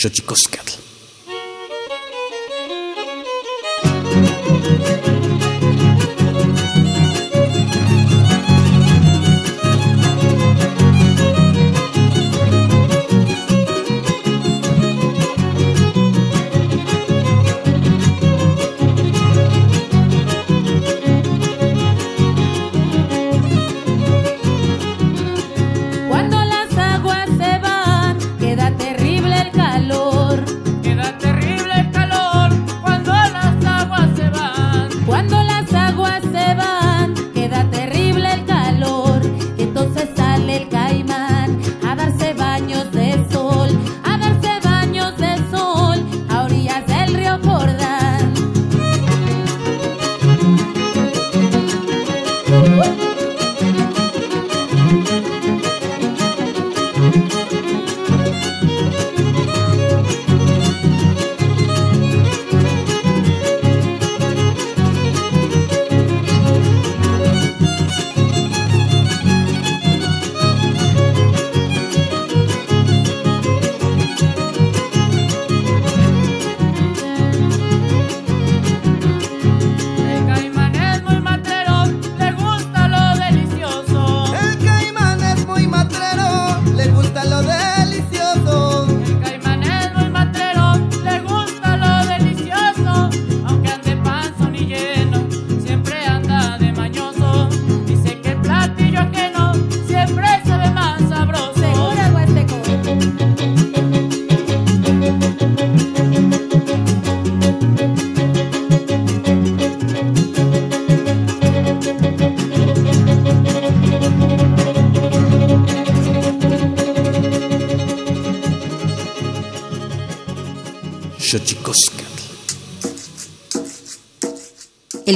Shochikoskatl. Thank.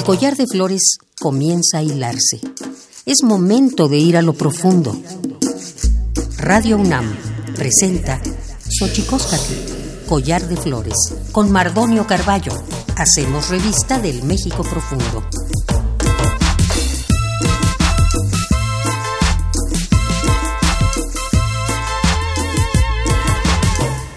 Collar de flores comienza a hilarse. Es momento de ir a lo profundo. Radio UNAM presenta Xochicóscatl, collar de flores, con Mardonio Carballo. Hacemos revista del México profundo.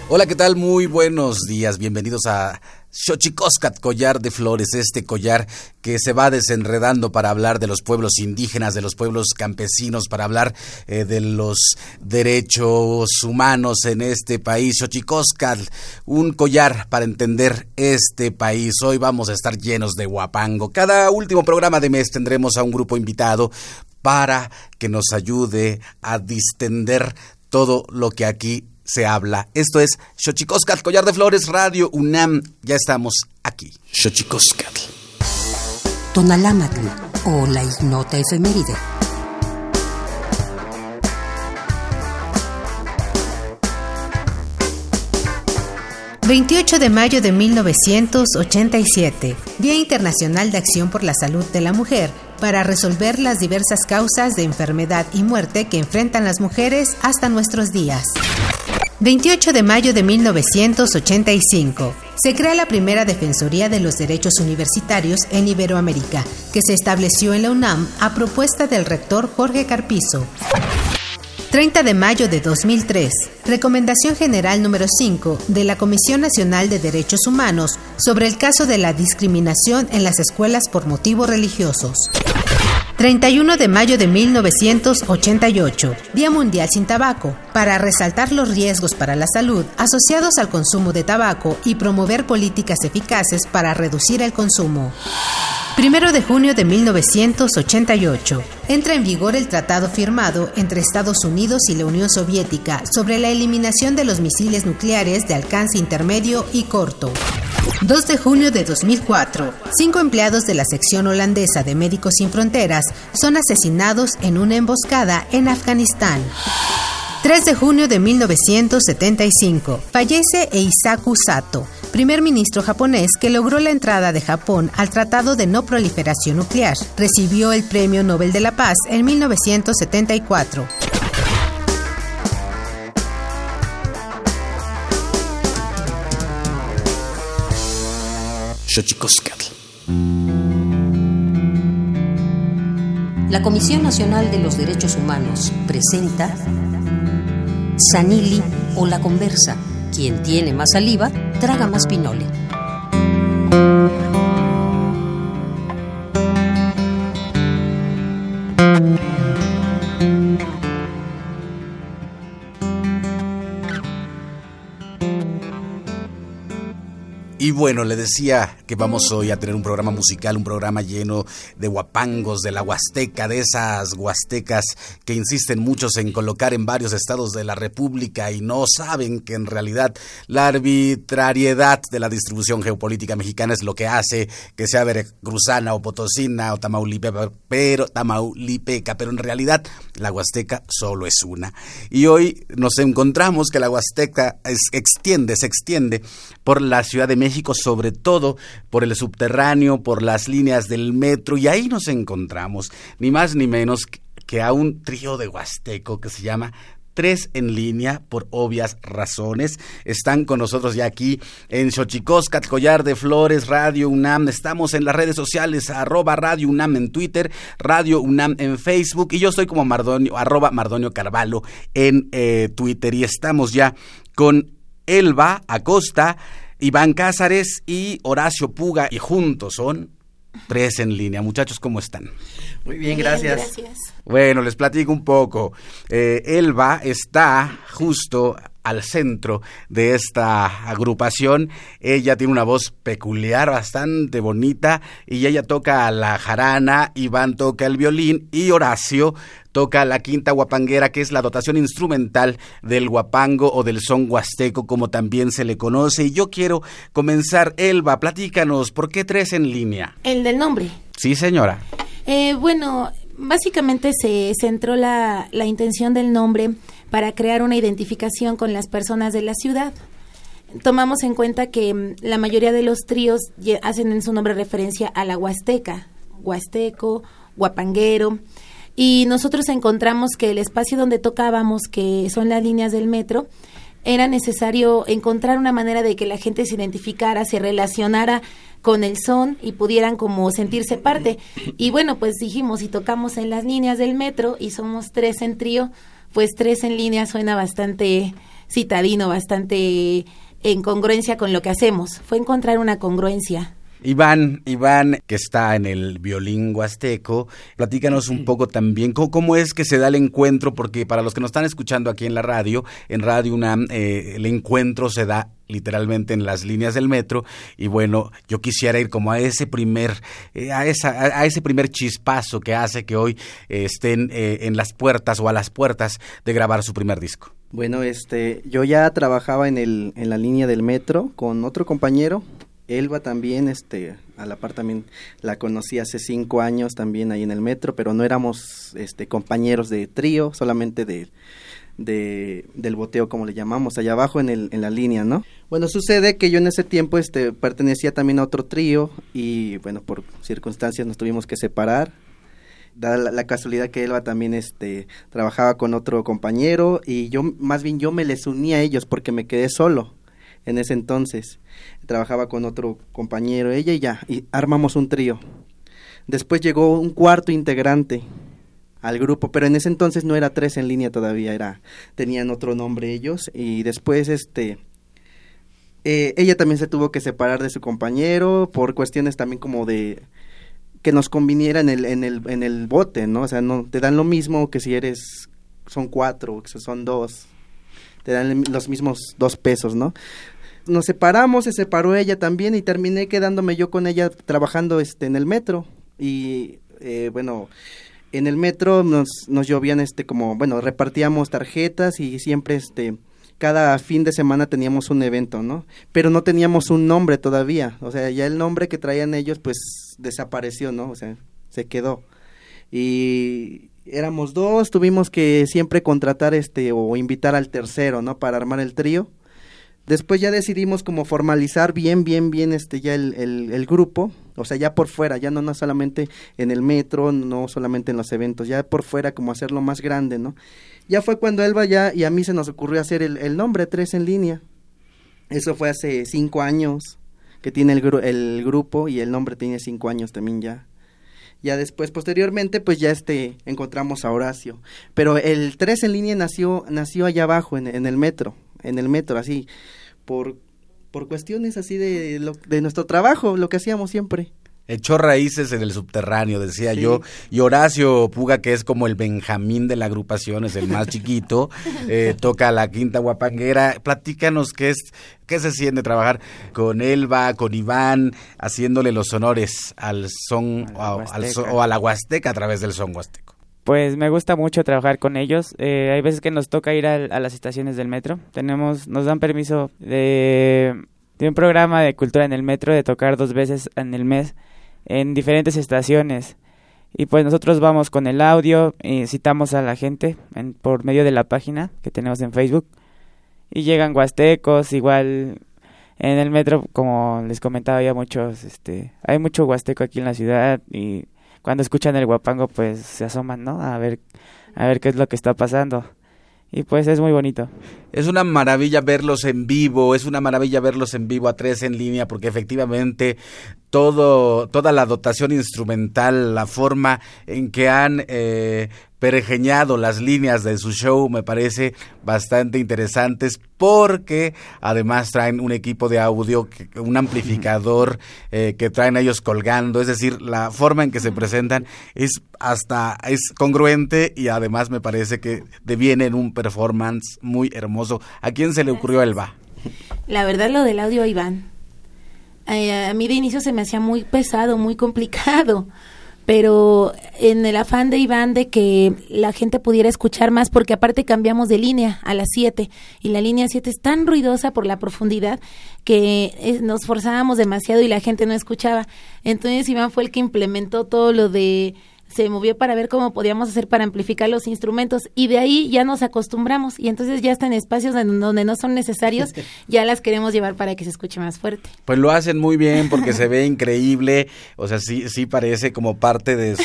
Hola, ¿qué tal? Muy buenos días. Bienvenidos a Xochicoscat, collar de flores, este collar que se va desenredando para hablar de los pueblos indígenas, de los pueblos campesinos, para hablar eh, de los derechos humanos en este país. Xochicoscat, un collar para entender este país. Hoy vamos a estar llenos de guapango. Cada último programa de mes tendremos a un grupo invitado para que nos ayude a distender todo lo que aquí se habla. Esto es Xochicoscat, Collar de Flores, Radio UNAM. Ya estamos aquí. Xochicoscat. Tonalámatl o la ignota efeméride. ...28 de mayo de 1987... ...Día Internacional de Acción por la Salud de la Mujer... ...para resolver las diversas causas de enfermedad y muerte... ...que enfrentan las mujeres hasta nuestros días... 28 de mayo de 1985. Se crea la primera Defensoría de los Derechos Universitarios en Iberoamérica, que se estableció en la UNAM a propuesta del rector Jorge Carpizo. 30 de mayo de 2003. Recomendación General número 5 de la Comisión Nacional de Derechos Humanos sobre el caso de la discriminación en las escuelas por motivos religiosos. 31 de mayo de 1988, Día Mundial sin Tabaco, para resaltar los riesgos para la salud asociados al consumo de tabaco y promover políticas eficaces para reducir el consumo. Primero de junio de 1988, entra en vigor el tratado firmado entre Estados Unidos y la Unión Soviética sobre la eliminación de los misiles nucleares de alcance intermedio y corto. 2 de junio de 2004, cinco empleados de la sección holandesa de Médicos Sin Fronteras son asesinados en una emboscada en Afganistán. 3 de junio de 1975, fallece Eisaku Sato, primer ministro japonés que logró la entrada de Japón al Tratado de No Proliferación Nuclear. Recibió el Premio Nobel de la Paz en 1974. La Comisión Nacional de los Derechos Humanos presenta Sanili o La Conversa Quien tiene más saliva, traga más pinole. Y bueno, le decía que vamos hoy a tener un programa musical, un programa lleno de guapangos de la Huasteca, de esas huastecas que insisten muchos en colocar en varios estados de la República y no saben que en realidad la arbitrariedad de la distribución geopolítica mexicana es lo que hace que sea veracruzana o potosina o tamaulipeca, pero tamaulipeca, pero en realidad la Huasteca solo es una. Y hoy nos encontramos que la Huasteca extiende, se extiende por la Ciudad de México México, sobre todo por el subterráneo, por las líneas del metro, y ahí nos encontramos, ni más ni menos que a un trío de Huasteco que se llama tres en línea por obvias razones. Están con nosotros ya aquí en Xochicoscat, Collar de Flores, Radio UNAM. Estamos en las redes sociales, arroba Radio UNAM en Twitter, Radio UNAM en Facebook y yo soy como Mardonio, arroba Carvalho en eh, Twitter y estamos ya con Elba Acosta Iván Cázares y Horacio Puga, y juntos son tres en línea. Muchachos, ¿cómo están? Muy bien, gracias. Bueno, les platico un poco. Eh, Elba está justo al centro de esta agrupación. Ella tiene una voz peculiar, bastante bonita, y ella toca la jarana, Iván toca el violín y Horacio toca la quinta guapanguera, que es la dotación instrumental del guapango o del son huasteco, como también se le conoce. Y yo quiero comenzar, Elba, platícanos, ¿por qué tres en línea? El del nombre. Sí, señora. Eh, bueno, básicamente se centró la, la intención del nombre para crear una identificación con las personas de la ciudad. Tomamos en cuenta que mm, la mayoría de los tríos hacen en su nombre referencia a la Huasteca, Huasteco, Guapanguero, y nosotros encontramos que el espacio donde tocábamos, que son las líneas del metro, era necesario encontrar una manera de que la gente se identificara, se relacionara con el son y pudieran como sentirse parte. Y bueno, pues dijimos, si tocamos en las líneas del metro y somos tres en trío, pues tres en línea suena bastante citadino, bastante en congruencia con lo que hacemos. Fue encontrar una congruencia. Iván, Iván, que está en el violín huasteco, platícanos un poco también cómo, es que se da el encuentro, porque para los que nos están escuchando aquí en la radio, en Radio UNAM, eh, el encuentro se da literalmente en las líneas del metro y bueno yo quisiera ir como a ese primer eh, a esa a, ese primer chispazo que hace que hoy eh, estén eh, en las puertas o a las puertas de grabar su primer disco. Bueno este yo ya trabajaba en el en la línea del metro con otro compañero Elba también este a la par también la conocí hace cinco años también ahí en el metro pero no éramos este compañeros de trío solamente de de, del boteo, como le llamamos, allá abajo en, el, en la línea, ¿no? Bueno, sucede que yo en ese tiempo este, pertenecía también a otro trío y, bueno, por circunstancias nos tuvimos que separar. Dada la, casualidad que Elba también este, trabajaba con otro compañero y yo, más bien yo me les uní a ellos porque me quedé solo en ese entonces. Trabajaba con otro compañero, ella y ya, y armamos un trío. Después llegó un cuarto integrante al grupo, pero en ese entonces no era tres en línea todavía, era tenían otro nombre ellos y después este eh, ella también se tuvo que separar de su compañero por cuestiones también como de que nos conviniera en el en el en el bote, ¿no? O sea, no te dan lo mismo que si eres son cuatro, que son dos, te dan los mismos dos pesos, ¿no? Nos separamos, se separó ella también y terminé quedándome yo con ella trabajando este en el metro y eh, bueno en el metro nos, nos llovían este como, bueno, repartíamos tarjetas y siempre este cada fin de semana teníamos un evento, ¿no? Pero no teníamos un nombre todavía, o sea, ya el nombre que traían ellos pues desapareció, ¿no? O sea, se quedó. Y éramos dos, tuvimos que siempre contratar este o invitar al tercero, ¿no? Para armar el trío. Después ya decidimos como formalizar bien, bien, bien este ya el, el, grupo, o sea, ya por fuera, ya no, no solamente en el metro, no solamente en los eventos, ya por fuera como hacerlo más grande, ¿no? Ya fue cuando Elba ya y a mí se nos ocurrió hacer el, el nombre Tres en línea. Eso fue hace cinco años que tiene el, el grupo y el nombre tiene cinco años también ya. Ya después, posteriormente, pues ya este, encontramos a Horacio. Pero el Tres en línea nació, nació allá abajo, en, en el metro, en el metro, así por, por cuestiones así de, lo, de nuestro trabajo, lo que hacíamos siempre echó raíces en el subterráneo, decía yo. Y Horacio Puga, que es como el Benjamín de la agrupación, es el más chiquito, eh, toca la quinta guapanguera. Platícanos qué es, qué se siente trabajar con Elba, con Iván, haciéndole los honores al son, o a la huasteca a través del son huasteco. Pues me gusta mucho trabajar con ellos. Eh, hay veces que nos toca ir a, a, las estaciones del metro. Tenemos, nos dan permiso de, un programa de cultura en el metro de tocar dos veces en el mes en diferentes estaciones. Y pues nosotros vamos con el audio, y citamos a la gente por medio de la página que tenemos en Facebook. Y llegan huastecos, igual en el metro, como les comentaba, había muchos, este, hay mucho huasteco aquí en la ciudad y cuando escuchan el guapango pues se asoman, ¿no? A ver, a ver qué es lo que está pasando y pues es muy bonito. Es una maravilla verlos en vivo, es una maravilla verlos en vivo a tres en línea, porque efectivamente todo, toda la dotación instrumental, la forma en que han eh, pergeñado las líneas de su show me parece bastante interesantes porque además traen un equipo de audio, un amplificador eh, que traen ellos colgando, es decir, la forma en que se presentan es hasta es congruente y además me parece que deviene en un performance muy hermoso. ¿A quién se le ocurrió el va? La verdad lo del audio Iván. Eh, a mí de inicio se me hacía muy pesado, muy complicado pero en el afán de Iván de que la gente pudiera escuchar más, porque aparte cambiamos de línea a las 7 y la línea 7 es tan ruidosa por la profundidad que eh, nos forzábamos demasiado y la gente no escuchaba. Entonces Iván fue el que implementó todo lo de se movió para ver cómo podíamos hacer para amplificar los instrumentos y de ahí ya nos acostumbramos y entonces ya están espacios donde no son necesarios, ya las queremos llevar para que se escuche más fuerte. Pues lo hacen muy bien porque se ve increíble, o sea, sí, sí parece como parte de,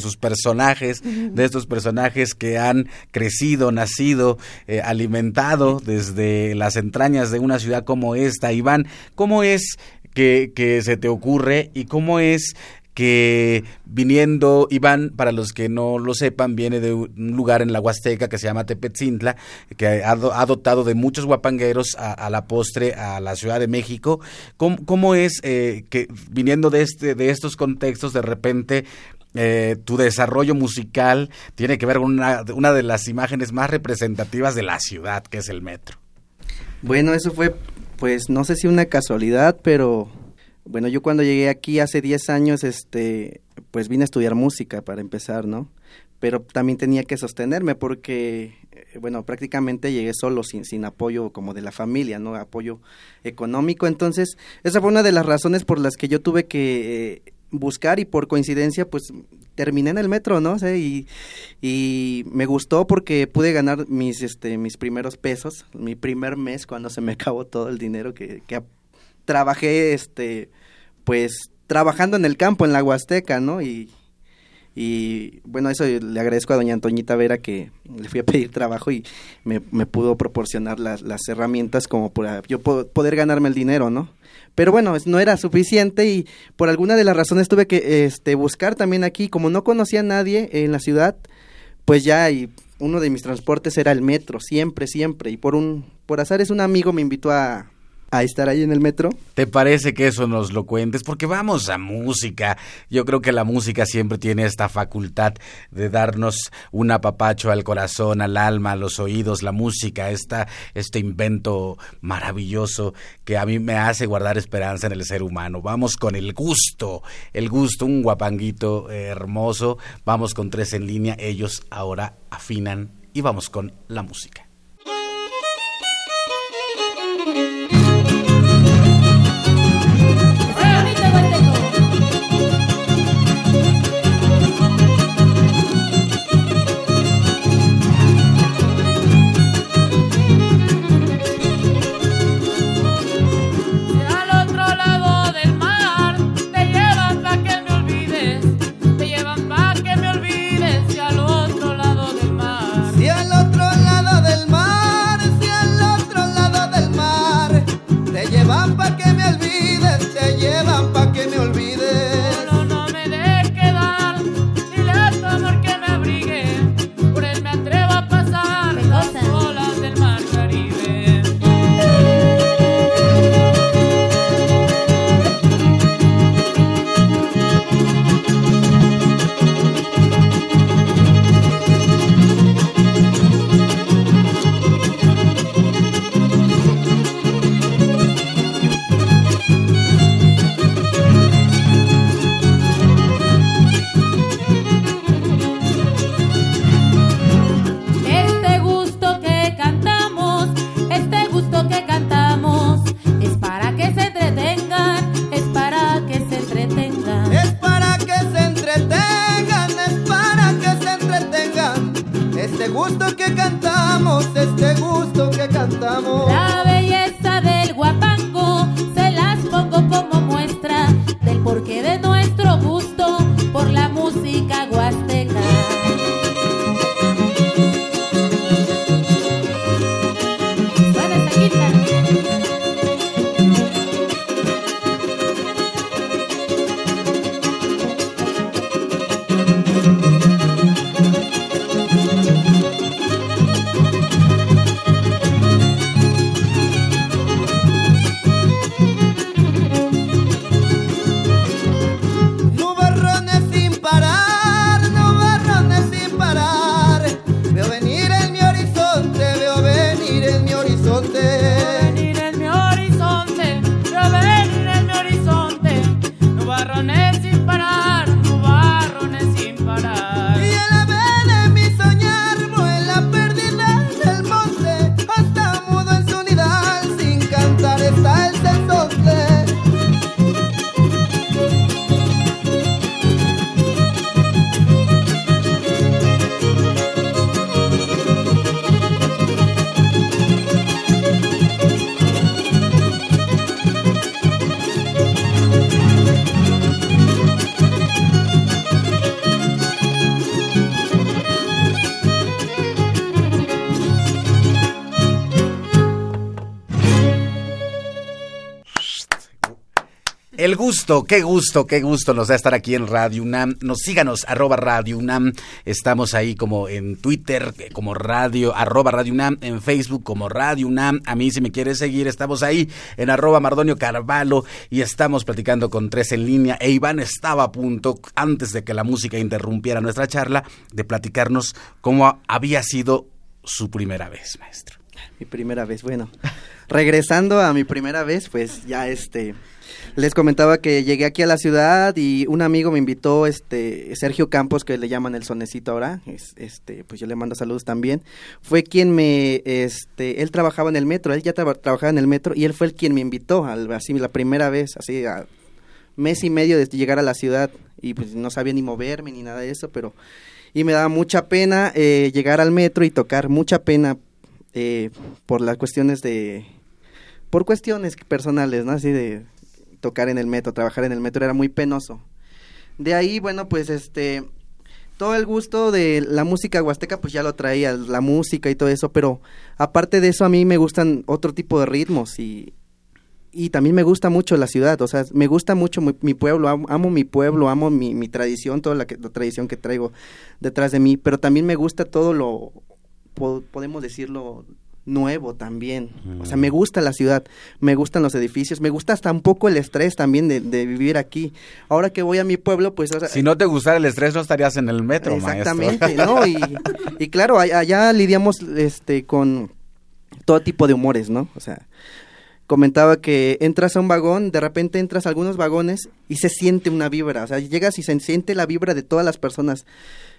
sus personajes, de estos personajes que han crecido, nacido, eh, alimentado desde las entrañas de una ciudad como esta. Iván, ¿cómo es que, que, se te ocurre y cómo es que viniendo, Iván, para los que no lo sepan, viene de un lugar en la Huasteca que se llama Tepetzintla, que ha, dotado de muchos guapangueros a, la postre a la Ciudad de México. ¿Cómo, es eh, que viniendo de, este, de estos contextos, de repente eh, tu desarrollo musical tiene que ver con una, una de las imágenes más representativas de la ciudad, que es el metro? Bueno, eso fue, pues no sé si una casualidad, pero bueno, yo cuando llegué aquí hace 10 años, este, pues vine a estudiar música para empezar, ¿no? Pero también tenía que sostenerme porque, eh, bueno, prácticamente llegué solo, sin, sin apoyo como de la familia, ¿no? Apoyo económico. Entonces, esa fue una de las razones por las que yo tuve que eh, buscar y por coincidencia, pues terminé en el metro, ¿no? y, y, me gustó porque pude ganar mis, este, mis primeros pesos, mi primer mes cuando se me acabó todo el dinero que, que trabajé, este, pues trabajando en el campo, en la Huasteca, ¿no? Y, y bueno, eso le agradezco a doña Antoñita Vera que le fui a pedir trabajo y me, me pudo proporcionar las, las herramientas como para yo poder ganarme el dinero, ¿no? Pero bueno, no era suficiente y por alguna de las razones tuve que este, buscar también aquí, como no conocía a nadie en la ciudad, pues ya y uno de mis transportes era el metro, siempre, siempre. Y por un, por azar es un amigo me invitó a, a estar ahí en el metro. ¿Te parece que eso nos lo cuentes? Porque vamos a música. Yo creo que la música siempre tiene esta facultad de darnos un apapacho al corazón, al alma, a los oídos. La música, esta, este invento maravilloso que a mí me hace guardar esperanza en el ser humano. Vamos con el gusto, el gusto, un guapanguito hermoso. Vamos con tres en línea. Ellos ahora afinan y vamos con la música. este gusto que cantamos, este gusto que cantamos. La belleza del El gusto, qué gusto, qué gusto nos da estar aquí en Radio UNAM. Nos síganos, arroba Radio UNAM. Estamos ahí como en Twitter, como Radio, arroba Radio UNAM, en Facebook como Radio UNAM. A mí si me quieres seguir, estamos ahí en arroba Mardonio Carvalho y estamos platicando con tres en línea. E Iván estaba a punto, antes de que la música interrumpiera nuestra charla, de platicarnos cómo había sido su primera vez, maestro. Mi primera vez, bueno. Regresando a mi primera vez, pues ya este les comentaba que llegué aquí a la ciudad y un amigo me invitó, este Sergio Campos, que le llaman el sonecito ahora, es, este, pues yo le mando saludos también. Fue quien me, este, él trabajaba en el metro, él ya trabajaba en el metro y él fue el quien me invitó, al, así la primera vez, así a mes y medio de llegar a la ciudad y pues no sabía ni moverme ni nada de eso, pero y me daba mucha pena eh, llegar al metro y tocar, mucha pena eh, por las cuestiones de, por cuestiones personales, ¿no? Así de tocar en el metro, trabajar en el metro era muy penoso. De ahí, bueno, pues este, todo el gusto de la música huasteca, pues ya lo traía, la música y todo eso, pero aparte de eso a mí me gustan otro tipo de ritmos y, y también me gusta mucho la ciudad, o sea, me gusta mucho mi, pueblo, amo, mi pueblo, amo mi, mi tradición, toda la, la, tradición que traigo detrás de mí, pero también me gusta todo lo, podemos decirlo, nuevo también. O sea, me gusta la ciudad, me gustan los edificios, me gusta hasta un poco el estrés también de, vivir aquí. Ahora que voy a mi pueblo, pues... si no te gustara el estrés, no estarías en el metro, Exactamente, ¿no? Y, y claro, allá lidiamos este con todo tipo de humores, ¿no? O sea, comentaba que entras a un vagón, de repente entras a algunos vagones y se siente una vibra, o sea, llegas y se siente la vibra de todas las personas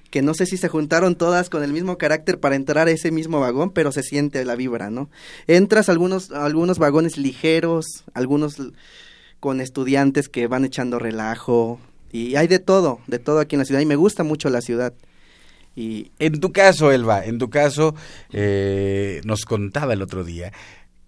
que no sé si se juntaron todas con el mismo carácter para entrar a ese mismo vagón, pero se siente la vibra, ¿no? Entras algunos, algunos vagones ligeros, algunos con estudiantes que van echando relajo, y hay de todo, de todo aquí en la ciudad, y me gusta mucho la ciudad. Y... En tu caso, Elba, en tu caso, eh, nos contaba el otro día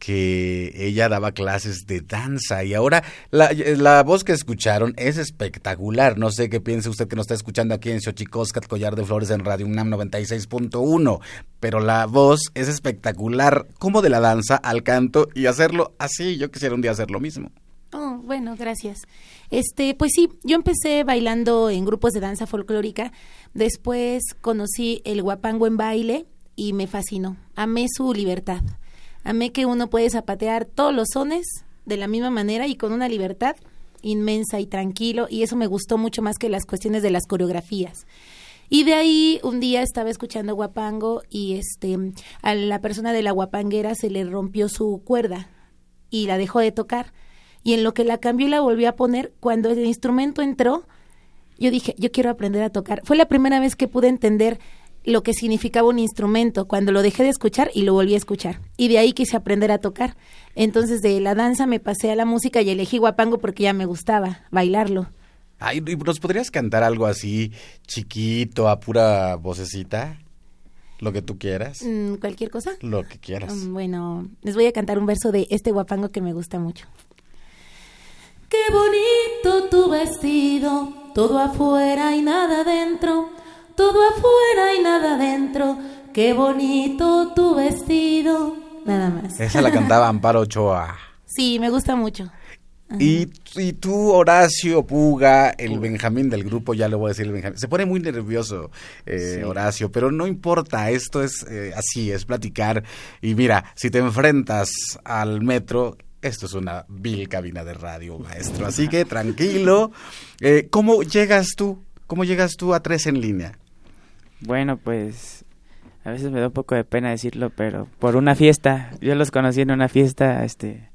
que ella daba clases de danza y ahora la, voz que escucharon es espectacular. No sé qué piense usted que nos está escuchando aquí en Xochicoscat, Collar de Flores en Radio UNAM 96.1, pero la voz es espectacular, como de la danza al canto y hacerlo así. Yo quisiera un día hacer lo mismo. Oh, bueno, gracias. Este, pues sí, yo empecé bailando en grupos de danza folclórica, después conocí el guapango en baile y me fascinó. Amé su libertad Amé que uno puede zapatear todos los sones de la misma manera y con una libertad inmensa y tranquilo y eso me gustó mucho más que las cuestiones de las coreografías. Y de ahí un día estaba escuchando guapango y este a la persona de la guapanguera se le rompió su cuerda y la dejó de tocar y en lo que la cambió y la volvió a poner cuando el instrumento entró yo dije, yo quiero aprender a tocar. Fue la primera vez que pude entender lo que significaba un instrumento cuando lo dejé de escuchar y lo volví a escuchar. Y de ahí quise aprender a tocar. Entonces de la danza me pasé a la música y elegí guapango porque ya me gustaba bailarlo. Ay, ¿nos podrías cantar algo así chiquito, a pura vocecita? Lo que tú quieras. Mm, ¿Cualquier cosa? Lo que quieras. Mm, bueno, les voy a cantar un verso de este guapango que me gusta mucho. Qué bonito tu vestido, todo afuera y nada adentro todo afuera y nada adentro. Qué bonito tu vestido. Nada más. Esa la cantaba Amparo Ochoa. Sí, me gusta mucho. Y, y, tú, Horacio Puga, el Benjamín del grupo, ya le voy a decir el Benjamín. Se pone muy nervioso, eh, Horacio, pero no importa, esto es eh, así, es platicar. Y mira, si te enfrentas al metro, esto es una vil cabina de radio, maestro. Así que tranquilo. Eh, ¿Cómo llegas tú? ¿Cómo llegas tú a tres en línea? Bueno, pues a veces me da un poco de pena decirlo, pero por una fiesta, yo los conocí en una fiesta, este,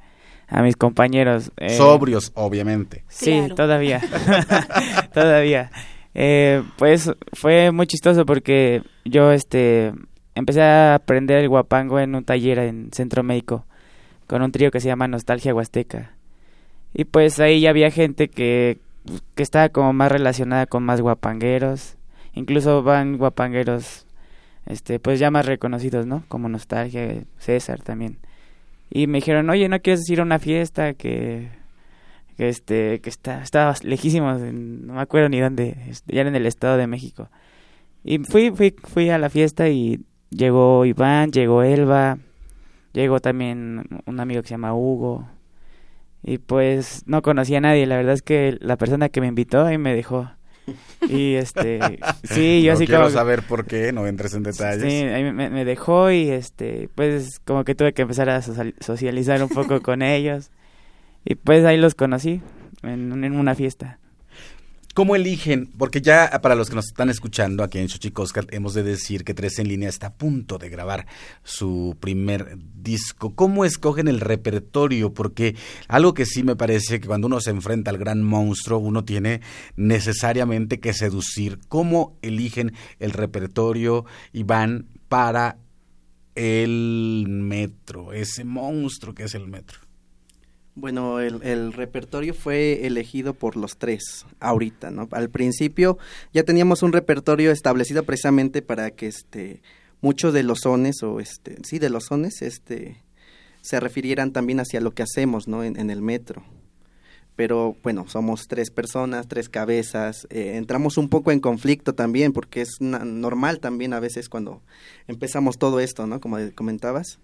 a mis compañeros. Eh, Sobrios, obviamente. Sí, todavía, todavía. Eh, pues fue muy chistoso porque yo, este, empecé a aprender el guapango en un taller en Centro Médico con un trío que se llama Nostalgia Huasteca. Y pues ahí ya había gente que, que estaba como más relacionada con más guapangueros incluso van guapangueros este pues ya más reconocidos no como nostalgia César también. Y me dijeron oye no quieres ir a una fiesta que que este que está estaba lejísimo no me acuerdo ni dónde ya era en el estado de México y fui fui fui a la fiesta y llegó Iván llegó Elba llegó también un amigo que se llama Hugo. Y pues no conocía a nadie, la verdad es que la persona que me invitó ahí me dejó. Y este, sí, yo no así quiero como... saber por qué, no entres en detalles. Sí, ahí me, me dejó y este, pues como que tuve que empezar a social- socializar un poco con ellos. Y pues ahí los conocí en, en una fiesta. ¿Cómo eligen? Porque ya para los que nos están escuchando aquí en Xochicóscar, hemos de decir que Tres en Línea está a punto de grabar su primer disco. ¿Cómo escogen el repertorio? Porque algo que sí me parece que cuando uno se enfrenta al gran monstruo, uno tiene necesariamente que seducir. ¿Cómo eligen el repertorio, Iván, para el metro, ese monstruo que es el metro? Bueno, el, el repertorio fue elegido por los tres ahorita, ¿no? Al principio ya teníamos un repertorio establecido precisamente para que este muchos de los sones o este sí de los sones este se refirieran también hacia lo que hacemos, ¿no? En, el metro. Pero bueno, somos tres personas, tres cabezas, eh, entramos un poco en conflicto también porque es normal también a veces cuando empezamos todo esto, ¿no? Como comentabas.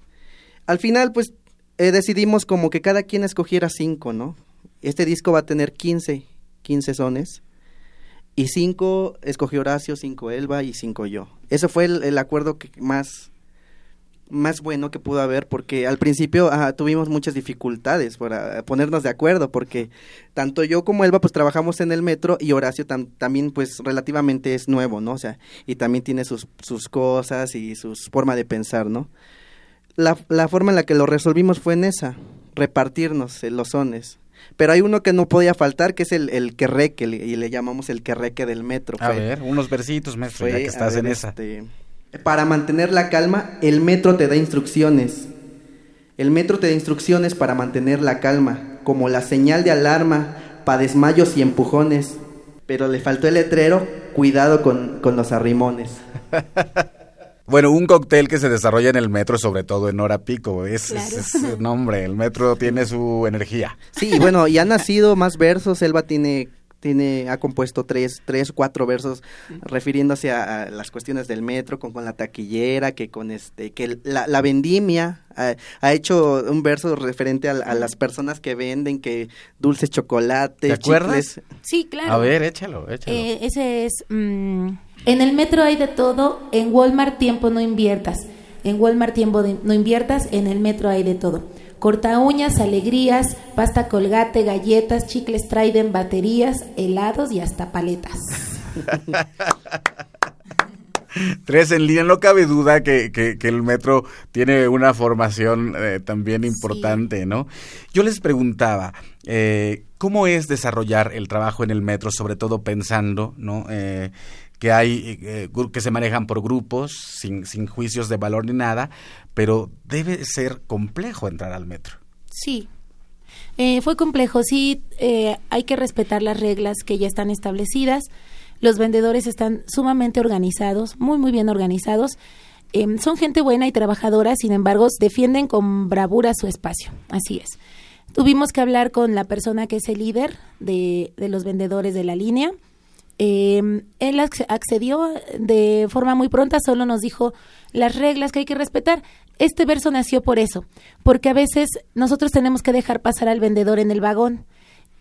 Al final, pues eh, decidimos como que cada quien escogiera cinco, ¿no? Este disco va a tener 15, 15 sones. Y cinco escogió Horacio, cinco Elba y cinco yo. Ese fue el, el acuerdo que más, más bueno que pudo haber porque al principio tuvimos muchas dificultades para ponernos de acuerdo porque tanto yo como Elba pues trabajamos en el metro y Horacio tam- también pues relativamente es nuevo, ¿no? O sea, y también tiene sus, sus cosas y su forma de pensar, ¿no? La, la forma en la que lo resolvimos fue en esa, repartirnos los sones. Pero hay uno que no podía faltar, que es el, el querreque, y le llamamos el querreque del metro. A Fue- ver, unos versitos, maestro, ya que estás ver, en esa. este, Para mantener la calma, el metro te da instrucciones. El metro te da instrucciones para mantener la calma, como la señal de alarma para desmayos y empujones. Pero le faltó el letrero, cuidado con, con los arrimones. Bueno, un cóctel que se desarrolla en el metro, sobre todo en hora pico, es, Claro. es, es- no, hombre, el metro tiene su energía. Sí, y bueno, y han nacido más versos. Elba tiene, tiene, ha compuesto tres, tres, cuatro versos refiriéndose a, a las cuestiones del metro, con, con la taquillera, que con este, que la, la vendimia. Ha, ha hecho un verso referente a, a las personas que venden, que dulces chocolates, ¿Te acuerdas? chicles. Sí, claro. A ver, échalo, échalo. Eh, ese es... mm, en el metro hay de todo, en Walmart tiempo no inviertas. En Walmart tiempo de- no inviertas, en el metro hay de todo. Corta uñas, alegrías, pasta colgate, galletas, chicles traiden, baterías, helados y hasta paletas. Tres en línea, no cabe duda que, que, que el metro tiene una formación eh, también importante, ¿no? Yo les preguntaba, eh, ¿cómo es desarrollar el trabajo en el metro, sobre todo pensando, ¿no? Eh, que hay, eh, que se manejan por grupos, sin, sin juicios de valor ni nada, pero debe ser complejo entrar al metro. Sí. Eh, fue complejo, sí, eh, hay que respetar las reglas que ya están establecidas. Los vendedores están sumamente organizados, muy, muy bien organizados. Em, son gente buena y trabajadora, sin embargo, defienden con bravura su espacio. Así es. Tuvimos que hablar con la persona que es el líder de, de los vendedores de la línea. Eh, él acce- accedió de forma muy pronta, solo nos dijo las reglas que hay que respetar. Este verso nació por eso, porque a veces nosotros tenemos que dejar pasar al vendedor en el vagón.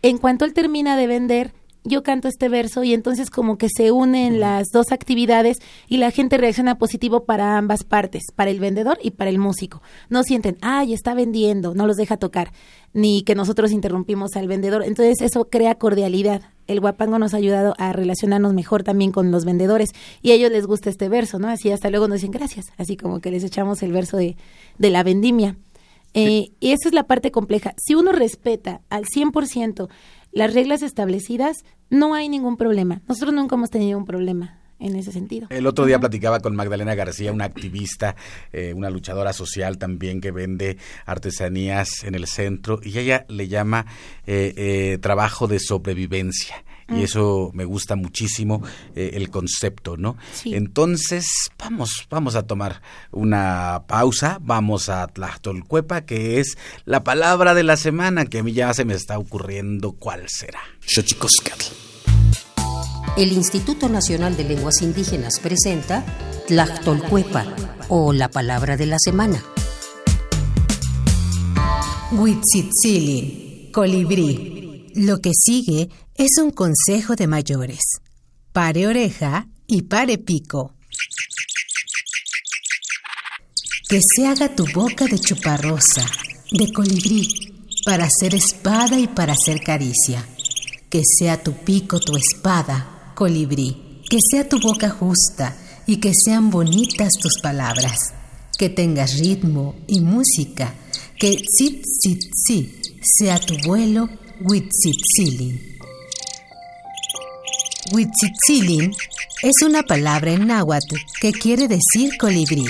En cuanto él termina de vender, yo canto este verso y entonces como que se unen las dos actividades y la gente reacciona positivo para ambas partes, para el vendedor y para el músico. No sienten, ay, está vendiendo, no los deja tocar, ni que nosotros interrumpimos al vendedor. Entonces eso crea cordialidad. El guapango nos ha ayudado a relacionarnos mejor también con los vendedores y a ellos les gusta este verso, ¿no? Así hasta luego nos dicen gracias, así como que les echamos el verso de, de la vendimia. Eh, y esa es la parte compleja. Si uno respeta al 100% las reglas establecidas, no hay ningún problema. Nosotros nunca hemos tenido un problema en ese sentido. El otro día platicaba con Magdalena García, una activista, eh, una luchadora social también que vende artesanías en el centro y ella le llama eh, eh, trabajo de sobrevivencia. Y Mm. eso me gusta muchísimo eh, el concepto, ¿no? Sí. Entonces, vamos, vamos a tomar una pausa, vamos a Tlachtolcuepa, que es la palabra de la semana, que a mí ya se me está ocurriendo cuál será. Xochicoscatl. El Instituto Nacional de Lenguas Indígenas presenta Tlactolcuepa o la palabra de la semana. Huitzitzilin. colibrí. Lo que sigue es un consejo de mayores. Pare oreja y pare pico. Que se haga tu boca de chuparrosa, de colibrí, para hacer espada y para hacer caricia. Que sea tu pico tu espada, colibrí. Que sea tu boca justa y que sean bonitas tus palabras. Que tengas ritmo y música. Que si sea tu vuelo Huitzitzilin. Huitzitzilin es una palabra en náhuatl que quiere decir colibrí.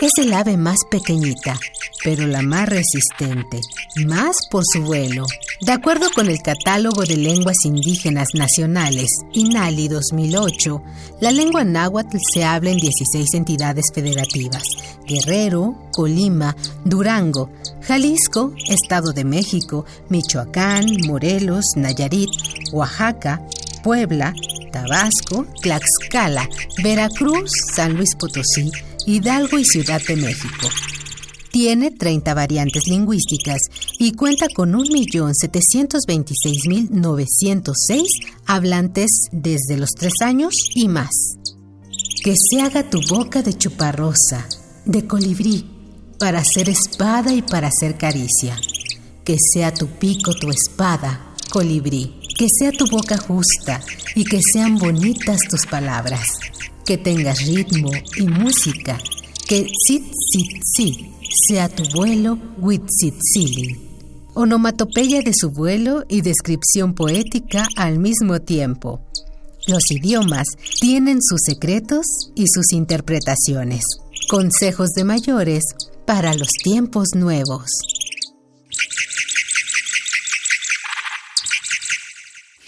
Es el ave más pequeñita, pero la más resistente, más por su vuelo. De acuerdo con el Catálogo de Lenguas Indígenas Nacionales, INALI 2008, la lengua náhuatl se habla en 16 entidades federativas, Guerrero, Colima, Durango, Jalisco, Estado de México, Michoacán, Morelos, Nayarit, Oaxaca, Puebla, Tabasco, Tlaxcala, Veracruz, San Luis Potosí, Hidalgo y Ciudad de México. Tiene 30 variantes lingüísticas y cuenta con 1.726.906 hablantes desde los 3 años y más. Que se haga tu boca de chuparrosa, de colibrí, para hacer espada y para hacer caricia. Que sea tu pico tu espada, colibrí. Que sea tu boca justa y que sean bonitas tus palabras que tengas ritmo y música, que sit sit si sea tu vuelo Huitzitzili. Onomatopeya de su vuelo y descripción poética al mismo tiempo. Los idiomas tienen sus secretos y sus interpretaciones. Consejos de mayores para los tiempos nuevos.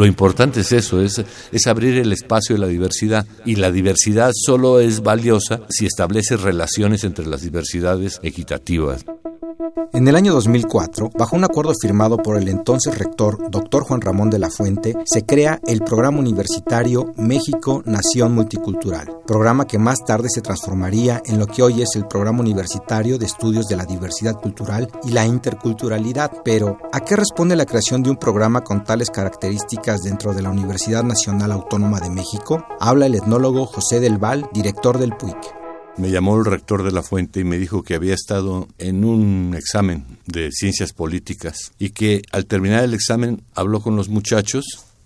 Lo importante es eso, es, es abrir el espacio de la diversidad. Y la diversidad solo es valiosa si establece relaciones entre las diversidades equitativas. En el año 2004, bajo un acuerdo firmado por el entonces rector Dr. Juan Ramón de la Fuente, se crea el Programa Universitario México Nación Multicultural, programa que más tarde se transformaría en lo que hoy es el Programa Universitario de Estudios de la Diversidad Cultural y la Interculturalidad. Pero, ¿a qué responde la creación de un programa con tales características dentro de la Universidad Nacional Autónoma de México? Habla el etnólogo José Del Val, director del PUIC. Me llamó el rector de la fuente y me dijo que había estado en un examen de ciencias políticas y que al terminar el examen habló con los muchachos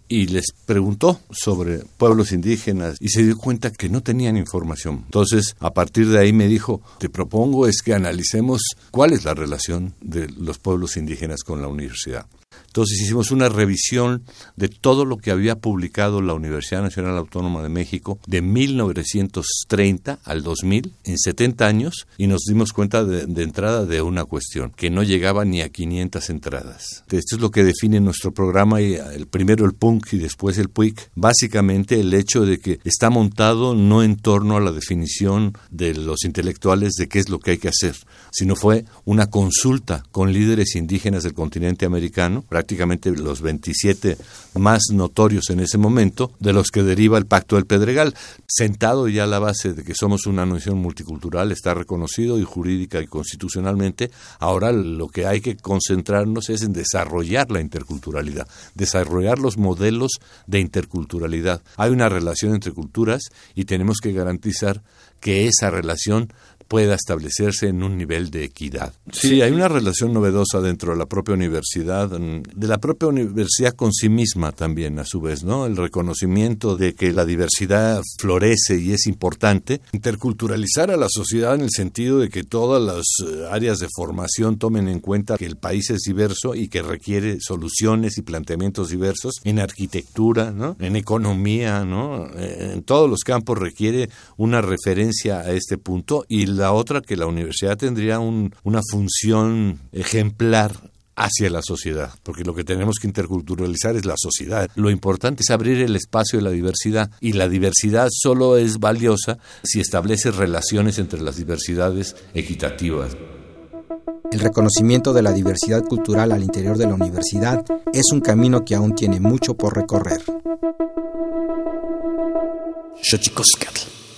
y les preguntó sobre pueblos indígenas y se dio cuenta que no tenían información. Entonces, a partir de ahí me dijo, te propongo es que analicemos cuál es la relación de los pueblos indígenas con la universidad. Entonces hicimos una revisión de todo lo que había publicado la Universidad Nacional Autónoma de México de 1930 al 2000, en 70 años, y nos dimos cuenta de, entrada de una cuestión, que no llegaba ni a 500 entradas. Esto es lo que define nuestro programa, y el primero el PUNC y después el PUIC. Básicamente el hecho de que está montado no en torno a la definición de los intelectuales de qué es lo que hay que hacer, sino fue una consulta con líderes indígenas del continente americano, prácticamente los 27 más notorios en ese momento, de los que deriva el Pacto del Pedregal. Sentado ya a la base de que somos una nación multicultural, está reconocido y jurídica y constitucionalmente, ahora lo que hay que concentrarnos es en desarrollar la interculturalidad, desarrollar los modelos de interculturalidad. Hay una relación entre culturas y tenemos que garantizar que esa relación pueda establecerse en un nivel de equidad. Sí, hay una relación novedosa dentro de la propia universidad, mm, de la propia universidad con sí misma también, a su vez, ¿no? El reconocimiento de que la diversidad florece y es importante. Interculturalizar a la sociedad en el sentido de que todas las eh, áreas de formación tomen en cuenta que el país es diverso y que requiere soluciones y planteamientos diversos en arquitectura, ¿no? En economía, ¿no? Eh, en todos los campos requiere una referencia a este punto y la otra que la universidad tendría una función ejemplar hacia la sociedad, porque lo que tenemos que interculturalizar es la sociedad. Lo importante es abrir el espacio de la diversidad y la diversidad solo es valiosa si establece relaciones entre las diversidades equitativas. El reconocimiento de la diversidad cultural al interior de la universidad es un camino que aún tiene mucho por recorrer.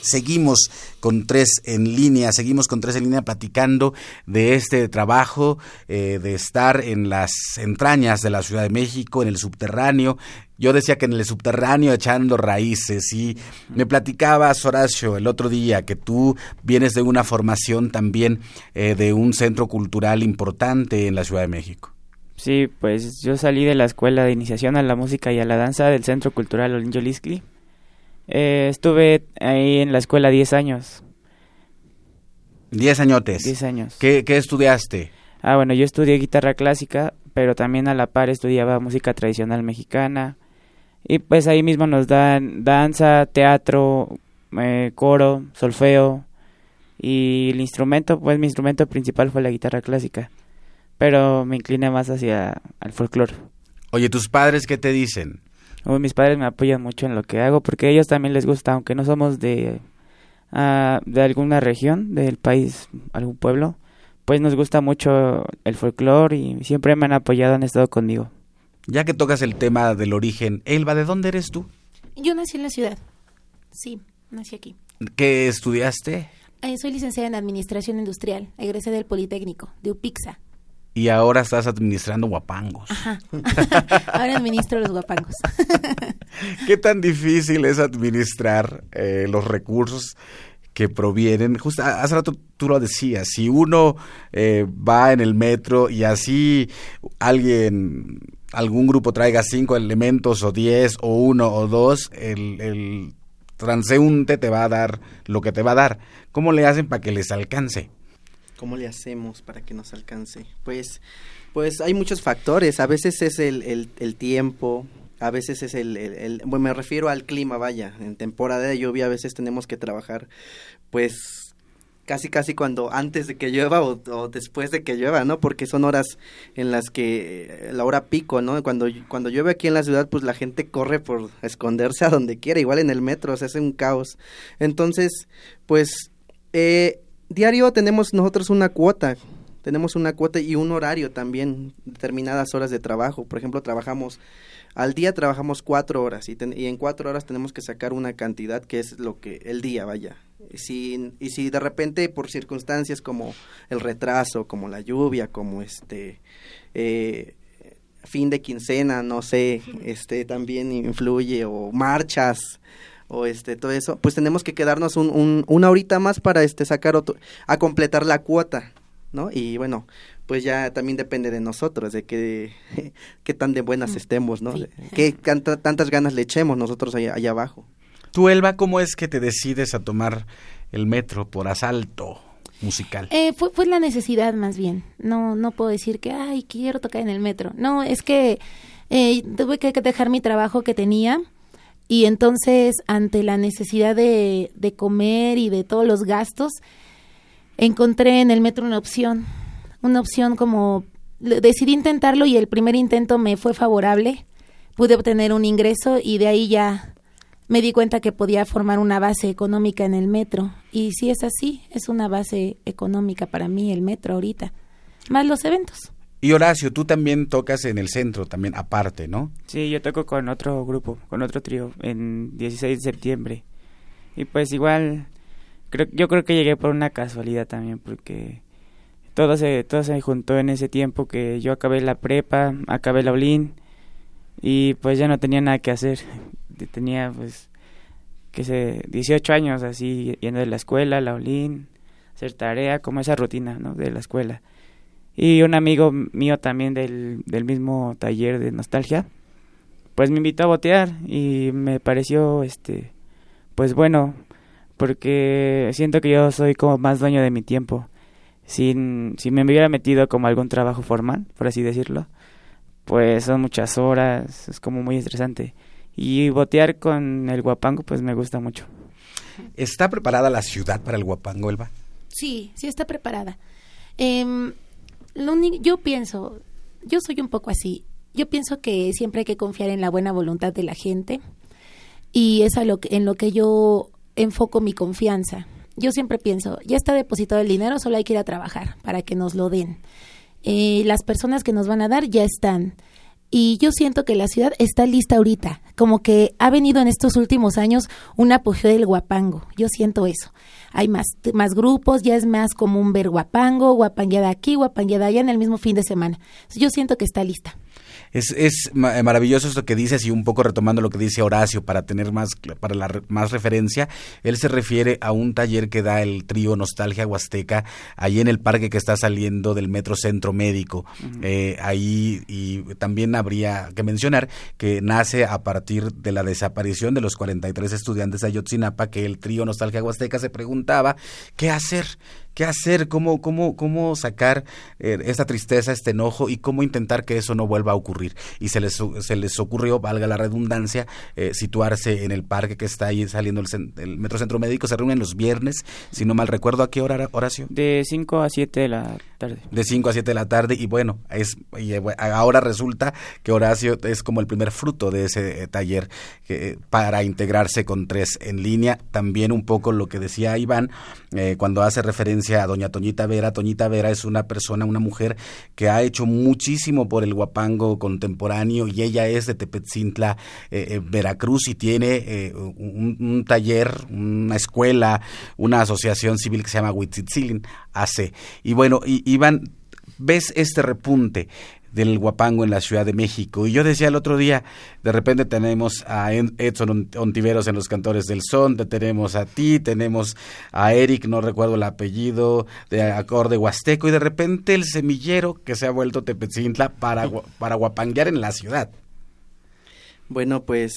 Seguimos con tres en línea, seguimos con tres en línea platicando de este trabajo, eh, de estar en las entrañas de la Ciudad de México, en el subterráneo. Yo decía que en el subterráneo echando raíces y me platicabas, Horacio, el otro día que tú vienes de una formación también eh, de un centro cultural importante en la Ciudad de México. Sí, pues yo salí de la escuela de iniciación a la música y a la danza del Centro Cultural Olinjoliscli eh, estuve ahí en la escuela 10 años. ¿10 añotes? 10 años. ¿Qué, ¿Qué estudiaste? Ah, bueno, yo estudié guitarra clásica, pero también a la par estudiaba música tradicional mexicana. Y pues ahí mismo nos dan danza, teatro, eh, coro, solfeo. Y el instrumento, pues mi instrumento principal fue la guitarra clásica. Pero me incliné más hacia el folclore. Oye, ¿tus padres qué te dicen? Mis padres me apoyan mucho en lo que hago porque a ellos también les gusta, aunque no somos de, uh, de alguna región del país, algún pueblo, pues nos gusta mucho el folclore y siempre me han apoyado, han estado conmigo. Ya que tocas el tema del origen, Elba, ¿de dónde eres tú? Yo nací en la ciudad. Sí, nací aquí. ¿Qué estudiaste? Eh, soy licenciada en Administración Industrial, egresé del Politécnico, de UPIXA y ahora estás administrando guapangos. Ajá. ahora administro los guapangos. ¿Qué tan difícil es administrar eh, los recursos que provienen? Justo hace rato tú lo decías, si uno eh, va en el metro y así alguien, algún grupo traiga cinco elementos o diez o uno o dos, el, el transeúnte te va a dar lo que te va a dar. ¿Cómo le hacen para que les alcance? ¿Cómo le hacemos para que nos alcance? Pues, pues hay muchos factores. A veces es el, el, tiempo, a veces es el, el, bueno, me refiero al clima, vaya. En temporada de lluvia a veces tenemos que trabajar, pues casi casi cuando antes de que llueva o, después de que llueva, ¿no? Porque son horas en las que la hora pico, ¿no? Cuando cuando llueve aquí en la ciudad, pues la gente corre por esconderse a donde quiera, igual en el metro se hace un caos. Entonces, pues eh, diario tenemos nosotros una cuota, tenemos una cuota y un horario también, determinadas horas de trabajo. Por ejemplo, trabajamos, al día trabajamos cuatro horas y, en cuatro horas tenemos que sacar una cantidad que es lo que, el día, vaya. Y si, y si de repente por circunstancias como el retraso, como la lluvia, como este... Eh, fin de quincena, no sé, este también influye o marchas, o este todo eso, pues tenemos que quedarnos un, un, una horita más para este sacar otro, a completar la cuota, ¿no? Y bueno, pues ya también depende de nosotros, de qué, qué tan de buenas mm, estemos, ¿no? Qué tantas ganas le echemos nosotros allá, allá abajo. Tú, Elba, ¿cómo es que te decides a tomar el metro por asalto? musical? Eh, fue, fue la necesidad más bien. No, no puedo decir que, ay, quiero tocar en el metro. No, es que eh, tuve que dejar mi trabajo que tenía y entonces, ante la necesidad de, de comer y de todos los gastos, encontré en el metro una opción, una opción como decidí intentarlo y el primer intento me fue favorable, pude obtener un ingreso y de ahí ya me di cuenta que podía formar una base económica en el metro y si es así, es una base económica para mí el metro ahorita, más los eventos. Y Horacio, tú también tocas en el centro, también aparte, ¿no? Sí, yo toco con otro grupo, con otro trío, en 16 de septiembre. Y pues igual, creo, yo creo que llegué por una casualidad también, porque todo se, todo se juntó en ese tiempo que yo acabé la prepa, acabé la OLIN, y pues ya no tenía nada que hacer. Tenía pues, que sé, 18 años así, yendo de la escuela, la OLIN, hacer tarea, como esa rutina, ¿no? De la escuela y un amigo mío también del, del mismo taller de nostalgia, pues me invitó a botear y me pareció, este, pues bueno, porque siento que yo soy como más dueño de mi tiempo. Sin, si me hubiera metido como algún trabajo formal, por así decirlo, pues son muchas horas, es como muy estresante. Y botear con el guapango, pues me gusta mucho. ¿Está preparada la ciudad para el guapango, Elba? Sí, sí está preparada. Eh, yo pienso, yo soy un poco así. Yo pienso que siempre hay que confiar en la buena voluntad de la gente y es a lo que, en lo que yo enfoco mi confianza. Yo siempre pienso, ya está depositado el dinero, solo hay que ir a trabajar para que nos lo den. Eh, las personas que nos van a dar ya están. Y yo siento que la ciudad está lista ahorita, como que ha venido en estos últimos años un apogeo del guapango. Yo siento eso. Hay más, más grupos, ya es más común ver guapango, guapangueada aquí, guapangueada allá en el mismo fin de semana. Yo siento que está lista. Es, es maravilloso esto que dices y un poco retomando lo que dice Horacio para tener más para la más referencia, él se refiere a un taller que da el trío Nostalgia Huasteca ahí en el parque que está saliendo del Metro Centro Médico. eh, ahí y también habría que mencionar que nace a partir de la desaparición de los 43 estudiantes de Ayotzinapa que el trío Nostalgia Huasteca se preguntaba qué hacer qué hacer, cómo, cómo, cómo sacar eh, esta tristeza, este enojo y cómo intentar que eso no vuelva a ocurrir. Y se les, se les ocurrió, valga la redundancia, eh, situarse en el parque que está ahí saliendo el, el Metro Centro Médico. Se reúnen los viernes, si no mal recuerdo, ¿a qué hora, Horacio? De 5 a 7 de la tarde. De 5 a 7 de la tarde y bueno, es y ahora resulta que Horacio es como el primer fruto de ese eh, taller eh, para integrarse con tres en línea. También un poco lo que decía Iván eh, cuando hace referencia a doña Toñita Vera. Toñita Vera es una persona, una mujer que ha hecho muchísimo por el guapango contemporáneo y ella es de Tepetzintla, eh, Veracruz y tiene un, un, taller, una escuela, una asociación civil que se llama Huitzitzilin AC. Y bueno, y, Iván, ves este repunte del guapango en la Ciudad de México. Y yo decía el otro día, de repente tenemos a Edson Ontiveros en los cantores del son, tenemos a ti, tenemos a Eric, no recuerdo el apellido, de acorde huasteco, y de repente el semillero que se ha vuelto Tepezintla para, para guapanguear en la ciudad. Bueno, pues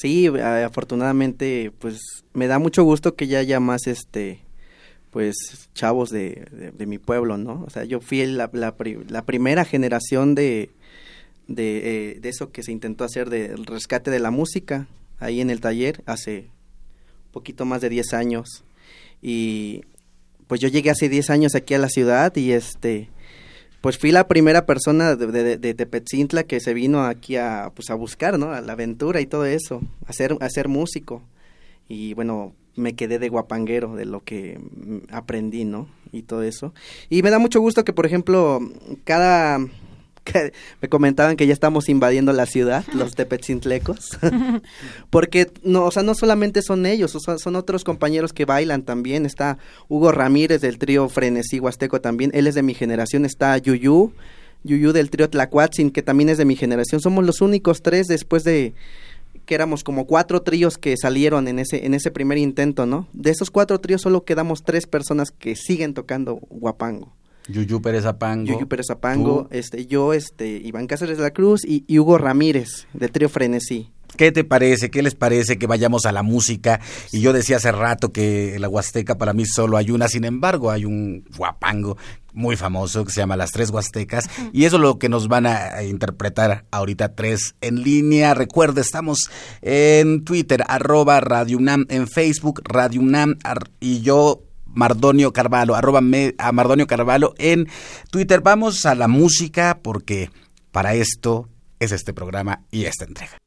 sí, afortunadamente, pues me da mucho gusto que ya haya más este pues chavos de, de, mi pueblo, ¿no? O sea, yo fui la, la, primera generación de, de, eh, de, eso que se intentó hacer del rescate de la música ahí en el taller hace poquito más de 10 años. Y pues yo llegué hace 10 años aquí a la ciudad y este pues fui la primera persona de, de, que se vino aquí a pues a buscar, ¿no? A la aventura y todo eso, a ser, a ser músico. Y bueno, me quedé de guapanguero de lo que aprendí, ¿no? Y todo eso. Y me da mucho gusto que, por ejemplo, cada... me comentaban que ya estamos invadiendo la ciudad, los tepetzintlecos, porque no, o sea, no solamente son ellos, o son otros compañeros que bailan también, está Hugo Ramírez del trío Frenesí Huasteco también, él es de mi generación, está Yuyu, Yuyu del trío Tlacuatzin, que también es de mi generación, somos los únicos tres después de que éramos como cuatro tríos que salieron en ese, en ese primer intento, ¿no? De esos cuatro tríos solo quedamos tres personas que siguen tocando guapango. Yuyu Pérez Apango. Yuyu Pérez Apango, este, yo, este, Iván Cáceres de la Cruz y, y Hugo Ramírez, del trío Frenesí. ¿Qué te parece? ¿Qué les parece que vayamos a la música? Y yo decía hace rato que la Huasteca para mí solo hay una, sin embargo hay un guapango muy famoso que se llama Las Tres Huastecas y eso es lo que nos van a interpretar ahorita tres en línea. Recuerda, estamos en Twitter, arroba Radio UNAM, en Facebook, Radio UNAM y yo Mardonio Carvalho, arroba a Mardonio Carvalho en Twitter. Vamos a la música porque para esto es este programa y esta entrega.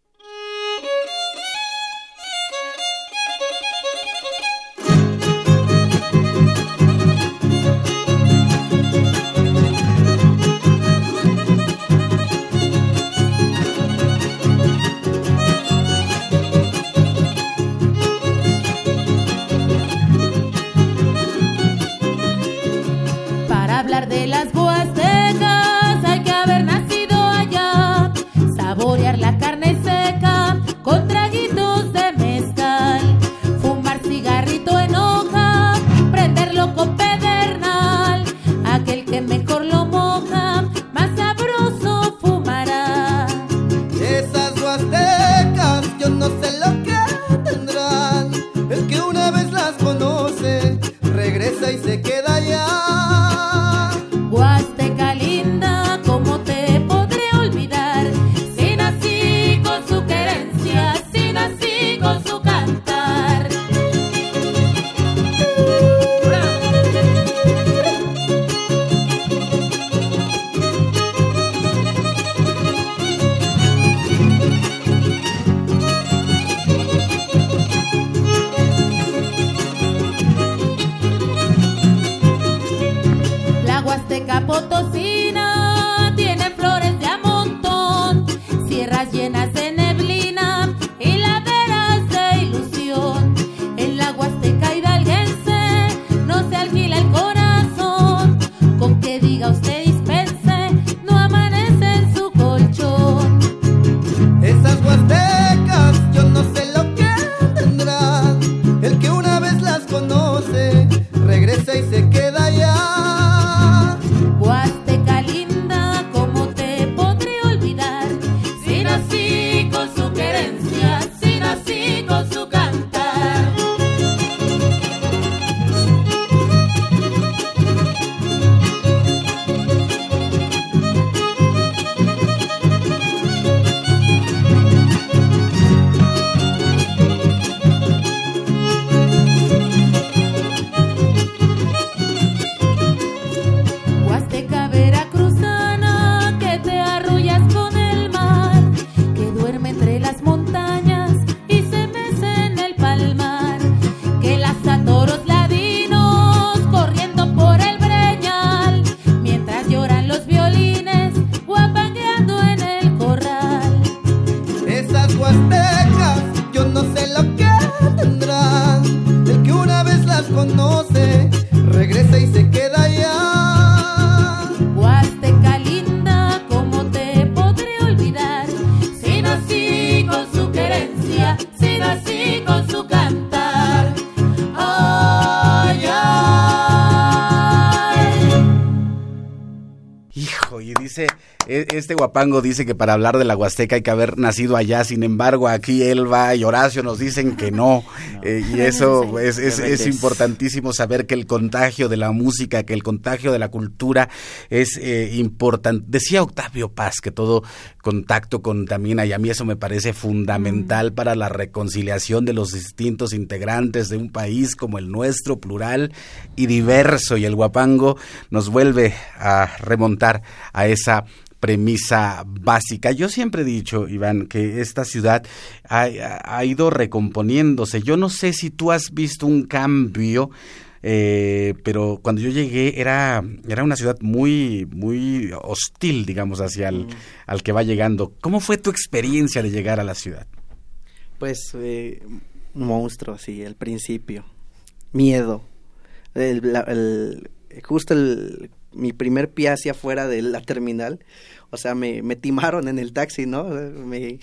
Guapango dice que para hablar de la Huasteca hay que haber nacido allá, sin embargo aquí Elba y Horacio nos dicen que no, eh, y eso es, es- es importantísimo saber que el contagio de la música, que el contagio de la cultura es eh, importante. Decía Octavio Paz que todo contacto contamina y a mí eso me parece fundamental para la reconciliación de los distintos integrantes de un país como el nuestro, plural y diverso, y el guapango nos vuelve a remontar a esa premisa básica. Yo siempre he dicho, Iván, que esta ciudad ha, ha ido recomponiéndose. Yo no sé si tú has visto un cambio, eh, pero cuando yo llegué era, era una ciudad muy, muy hostil, digamos, hacia el, al que va llegando. ¿Cómo fue tu experiencia de llegar a la ciudad? Pues eh, un monstruo, sí, al principio. Miedo. El- la- el- justo el- mi primer pie hacia afuera de la terminal, o sea, me, me timaron en el taxi, ¿no? Me,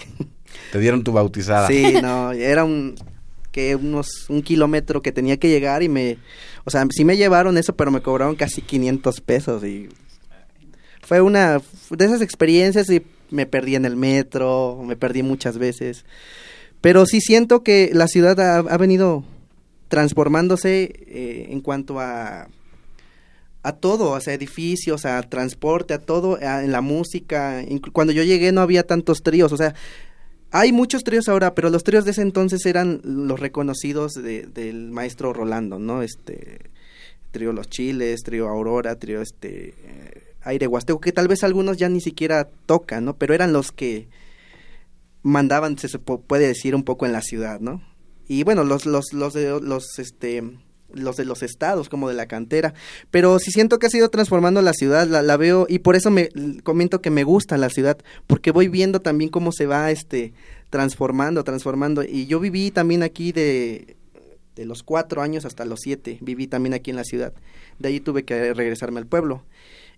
Te dieron tu bautizada. sí, no, era un que unos un kilómetro que tenía que llegar y me, o sea, sí me llevaron eso, pero me cobraron casi 500 pesos y fue una de esas experiencias y me perdí en el metro, me perdí muchas veces. Pero sí siento que la ciudad ha, ha venido transformándose eh, en cuanto a a todo, o sea, edificios, a transporte, a todo, en la música. Cuando yo llegué no había tantos tríos, o sea, hay muchos tríos ahora, pero los tríos de ese entonces eran los reconocidos de- del maestro Rolando, ¿no? Este trío Los Chiles, trío Aurora, trío este eh, Aire Huasteco, que tal vez algunos ya ni siquiera tocan, ¿no? Pero eran los que mandaban, se se pu- puede decir, un poco en la ciudad, ¿no? Y bueno, los, los, los los este los de los estados, como de la cantera. Pero sí siento que ha sido transformando la ciudad, la, la veo, y por eso me comento que me gusta la ciudad, porque voy viendo también cómo se va este transformando, transformando. Y yo viví también aquí de, de los cuatro años hasta los siete, viví también aquí en la ciudad. De ahí tuve que regresarme al pueblo.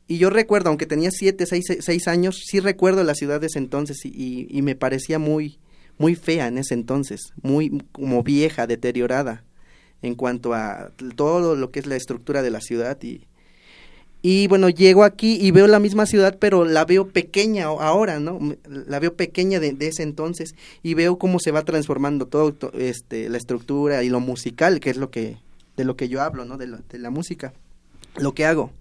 Y yo recuerdo, aunque tenía siete, seis, seis años, sí recuerdo la ciudad de ese entonces y, y- y me parecía muy, muy fea en ese entonces, muy como vieja, deteriorada en cuanto a todo lo que es la estructura de la ciudad y y bueno llego aquí y veo la misma ciudad pero la veo pequeña ahora no la veo pequeña de, ese entonces y veo cómo se va transformando todo to- este la estructura y lo musical que es lo que de lo que yo hablo no de la música lo que hago.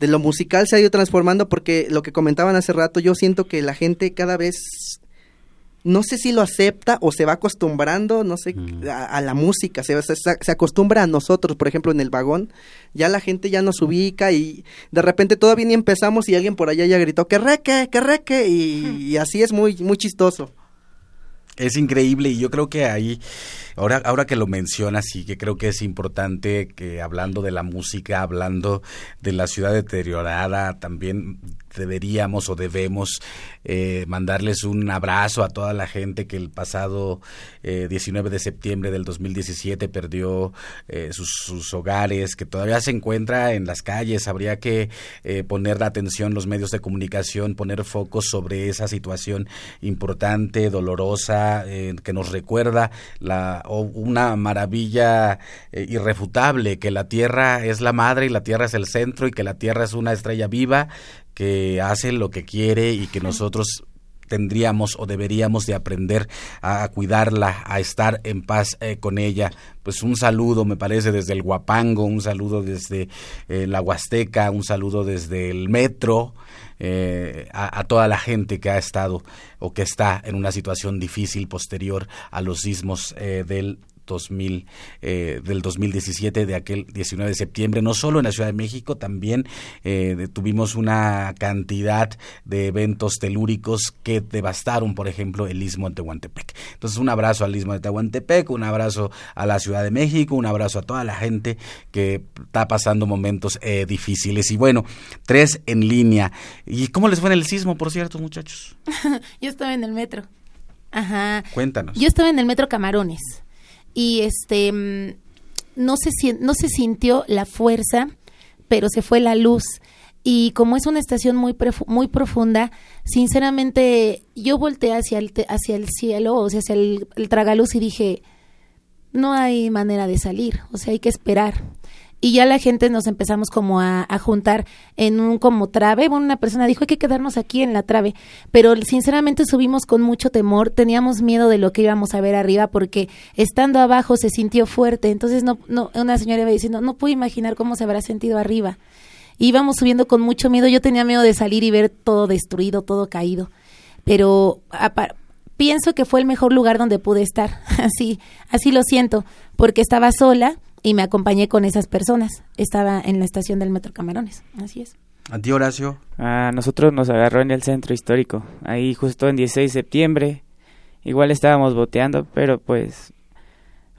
De lo musical se ha ido transformando porque lo que comentaban hace rato yo siento que la gente cada vez no sé si lo acepta o se va acostumbrando, no sé, a, a la música, se, se, se acostumbra a nosotros, por ejemplo, en el vagón, ya la gente ya nos ubica y de repente todavía ni empezamos y alguien por allá ya gritó, que reque, que reque, y, y así es muy, muy chistoso. Es increíble y yo creo que ahí, ahora, ahora que lo mencionas y que creo que es importante que hablando de la música, hablando de la ciudad deteriorada, también deberíamos o debemos eh, mandarles un abrazo a toda la gente que el pasado eh, 19 de septiembre del 2017 perdió eh, sus, sus, hogares, que todavía se encuentra en las calles. Habría que eh, poner la atención los medios de comunicación, poner focos sobre esa situación importante, dolorosa, eh, que nos recuerda la, una maravilla irrefutable, que la Tierra es la madre y la Tierra es el centro y que la Tierra es una estrella viva que hace lo que quiere y que nosotros tendríamos o deberíamos de aprender a, cuidarla, a estar en paz eh, con ella. Pues un saludo, me parece, desde el Guapango, un saludo desde eh, la Huasteca, un saludo desde el metro, eh, a, a, toda la gente que ha estado o que está en una situación difícil posterior a los sismos del 2000, eh, del 2017, de aquel 19 de septiembre, no solo en la Ciudad de México, también eh, tuvimos una cantidad de eventos telúricos que devastaron, por ejemplo, el istmo de Tehuantepec. Entonces, un abrazo al istmo de Tehuantepec, un abrazo a la Ciudad de México, un abrazo a toda la gente que está pasando momentos eh, difíciles. Y bueno, tres en línea. ¿Y cómo les fue en el sismo, por cierto, muchachos? Yo estaba en el metro. Ajá. Cuéntanos. Yo estaba en el metro Camarones y este no se no se sintió la fuerza, pero se fue la luz. Y como es una estación muy muy profunda, sinceramente yo volteé hacia el hacia el cielo, o sea, hacia el, el tragaluz y dije, no hay manera de salir, o sea, hay que esperar y ya la gente nos empezamos como a, a, juntar en un como trave. Bueno, una persona dijo hay que quedarnos aquí en la trave, pero sinceramente subimos con mucho temor, teníamos miedo de lo que íbamos a ver arriba porque estando abajo se sintió fuerte, entonces no, no una señora iba diciendo no puedo imaginar cómo se habrá sentido arriba. Íbamos subiendo con mucho miedo, yo tenía miedo de salir y ver todo destruido, todo caído, pero pienso que fue el mejor lugar donde pude estar, así, así lo siento, porque estaba sola y me acompañé con esas personas. Estaba en la estación del Metro Camarones, así es. ¿A ti, Horacio? A nosotros nos agarró en el centro histórico, ahí justo en 16 de septiembre. Igual estábamos boteando, pero pues,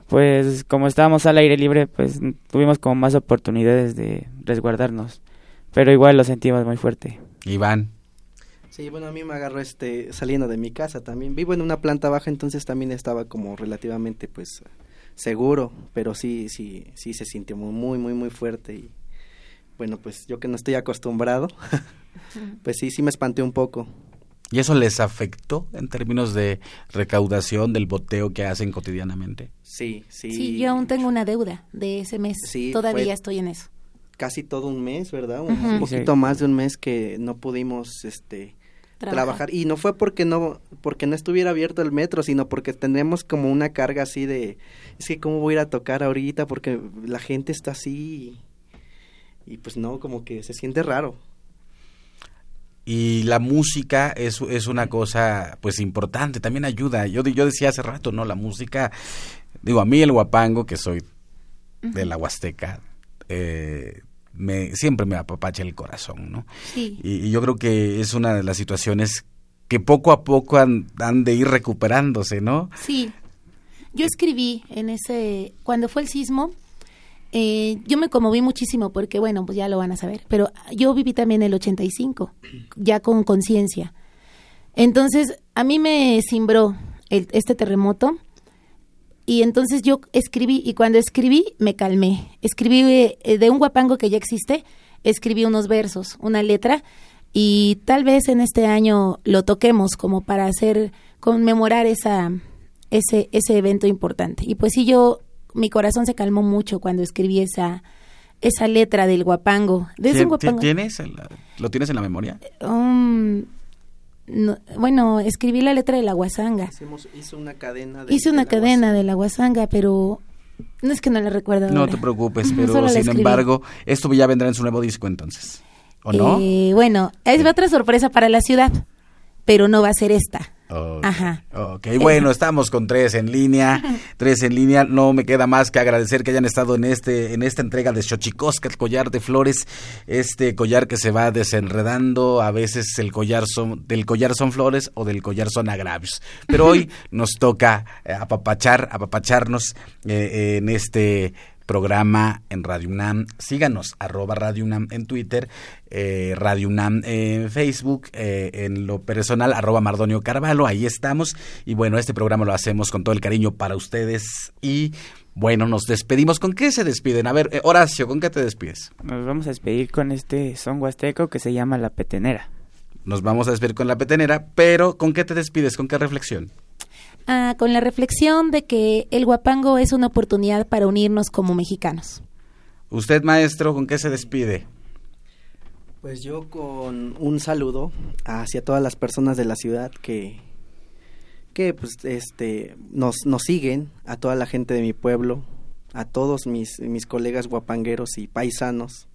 pues como estábamos al aire libre, pues tuvimos como más oportunidades de resguardarnos. Pero igual lo sentimos muy fuerte. Iván. Sí, bueno, a mí me agarró este saliendo de mi casa también. Vivo en una planta baja, entonces también estaba como relativamente pues seguro, pero sí, sí, sí se sintió muy, muy, muy fuerte y bueno, pues yo que no estoy acostumbrado, pues sí, sí me espanté un poco. ¿Y eso les afectó en términos de recaudación del boteo que hacen cotidianamente? Sí, sí. Sí, yo aún tengo una deuda de ese mes. Sí, Todavía estoy en eso. Casi todo un mes, ¿verdad? Un, uh -huh. poquito sí. más de un mes que no pudimos este trabajar. trabajar. y no fue porque no porque no estuviera abierto el metro, sino porque tenemos como una carga así de es que cómo voy a ir a tocar ahorita porque la gente está así y, y pues no, como que se siente raro y la música es, es una cosa pues importante, también ayuda. Yo, yo decía hace rato, ¿no? La música, digo, a mí el guapango, que soy de la Huasteca, eh, me, siempre me apapacha el corazón, ¿no? Sí. Y, y, yo creo que es una de las situaciones que poco a poco han, han de ir recuperándose, ¿no? Sí. Yo escribí en ese, cuando fue el sismo, eh, yo me conmoví muchísimo porque, bueno, pues ya lo van a saber, pero yo viví también el 85, ya con conciencia. Entonces, a mí me cimbró el, este terremoto y entonces yo escribí y cuando escribí me calmé. Escribí eh, de un guapango que ya existe, escribí unos versos, una letra y tal vez en este año lo toquemos como para hacer conmemorar esa ese ese evento importante. Y pues sí yo mi corazón se calmó mucho cuando escribí esa esa letra del guapango. ¿Tien, guapango. ¿Tienes ¿Lo tienes en la memoria? Um, no, bueno, escribí la letra de la guasanga. Hizo una cadena de, Hice una de cadena guasanga. de la guasanga, pero no es que no la recuerdo. No ahora. te preocupes, pero sin embargo, esto ya vendrá en su nuevo disco entonces. ¿O no? Eh, bueno, es otra sorpresa para la ciudad, pero no va a ser esta. Ok. Ajá. Ok, bueno, estamos con tres en línea, tres en línea. No me queda más que agradecer que hayan estado en este, en esta entrega de Xochicosca, el collar de flores, este collar que se va desenredando. A veces el collar son, del collar son flores o del collar son agravios. Pero hoy nos toca eh, apapachar, apapacharnos eh, en este programa en Radio UNAM. Síganos, arroba Radio UNAM en Twitter, eh, Radio UNAM en Facebook, eh, en lo personal, arroba Mardonio Carvalho, ahí estamos. Y bueno, este programa lo hacemos con todo el cariño para ustedes y... Bueno, nos despedimos. ¿Con qué se despiden? A ver, eh, Horacio, ¿con qué te despides? Nos vamos a despedir con este son huasteco que se llama La Petenera. Nos vamos a despedir con la petenera, pero ¿con qué te despides? ¿Con qué reflexión? Ah, con la reflexión de que el guapango es una oportunidad para unirnos como mexicanos. Usted, maestro, ¿con qué se despide? Pues yo con un saludo hacia todas las personas de la ciudad que que pues este nos nos siguen, a toda la gente de mi pueblo, a todos mis mis colegas guapangueros y paisanos.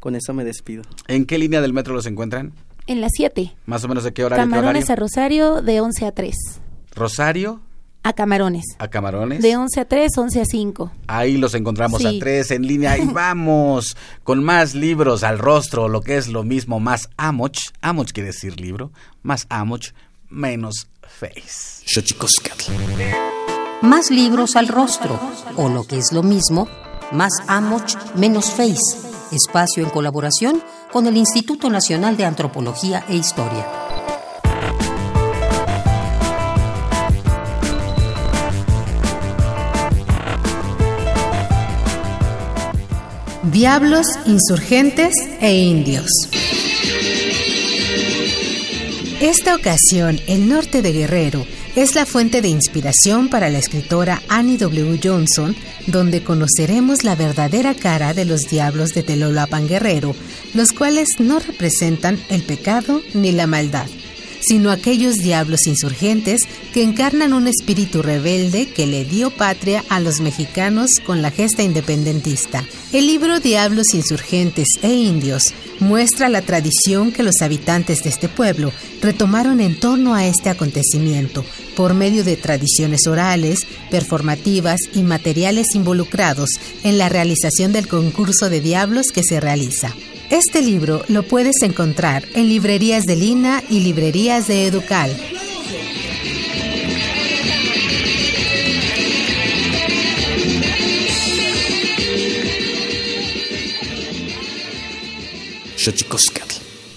Con eso me despido. ¿En qué línea del metro los encuentran? En las 7. Más o menos de qué qué Camarones a? Rosario de 11 a 3. Rosario A Camarones. a Camarones. De 11 a 3, 11 a 5. Ahí los encontramos Sí. a tres en línea y vamos con más libros al rostro, lo que es lo mismo, más amoch. Amoch quiere decir libro, más amoch, menos face. Más libros al rostro, o lo que es lo mismo, más Amoch, menos Face. Espacio en colaboración con el Instituto Nacional de Antropología e Historia. Diablos, insurgentes e indios. Esta ocasión, el norte de Guerrero es la fuente de inspiración para la escritora Annie W. Johnson, donde conoceremos la verdadera cara de los diablos de Telolapan Guerrero, los cuales no representan el pecado ni la maldad, sino aquellos diablos insurgentes que encarnan un espíritu rebelde que le dio patria a los mexicanos con la gesta independentista. El libro Diablos Insurgentes e Indios muestra la tradición que los habitantes de este pueblo retomaron en torno a este acontecimiento por medio de tradiciones orales, performativas y materiales involucrados en la realización del concurso de diablos que se realiza. Este libro lo puedes encontrar en librerías de Lina y librerías de Educal.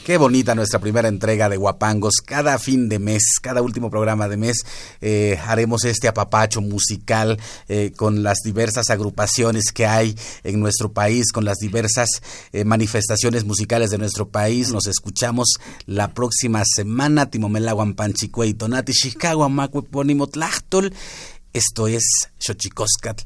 Qué bonita nuestra primera entrega de Guapangos. Cada fin de mes, cada último programa de mes, eh, haremos este apapacho musical eh, con las diversas agrupaciones que hay en nuestro país, con las diversas eh, manifestaciones musicales de nuestro país. Nos escuchamos la próxima semana. Timomelaguan Panchicuey, Tonati, Chicago. Esto es Xochicoscatl,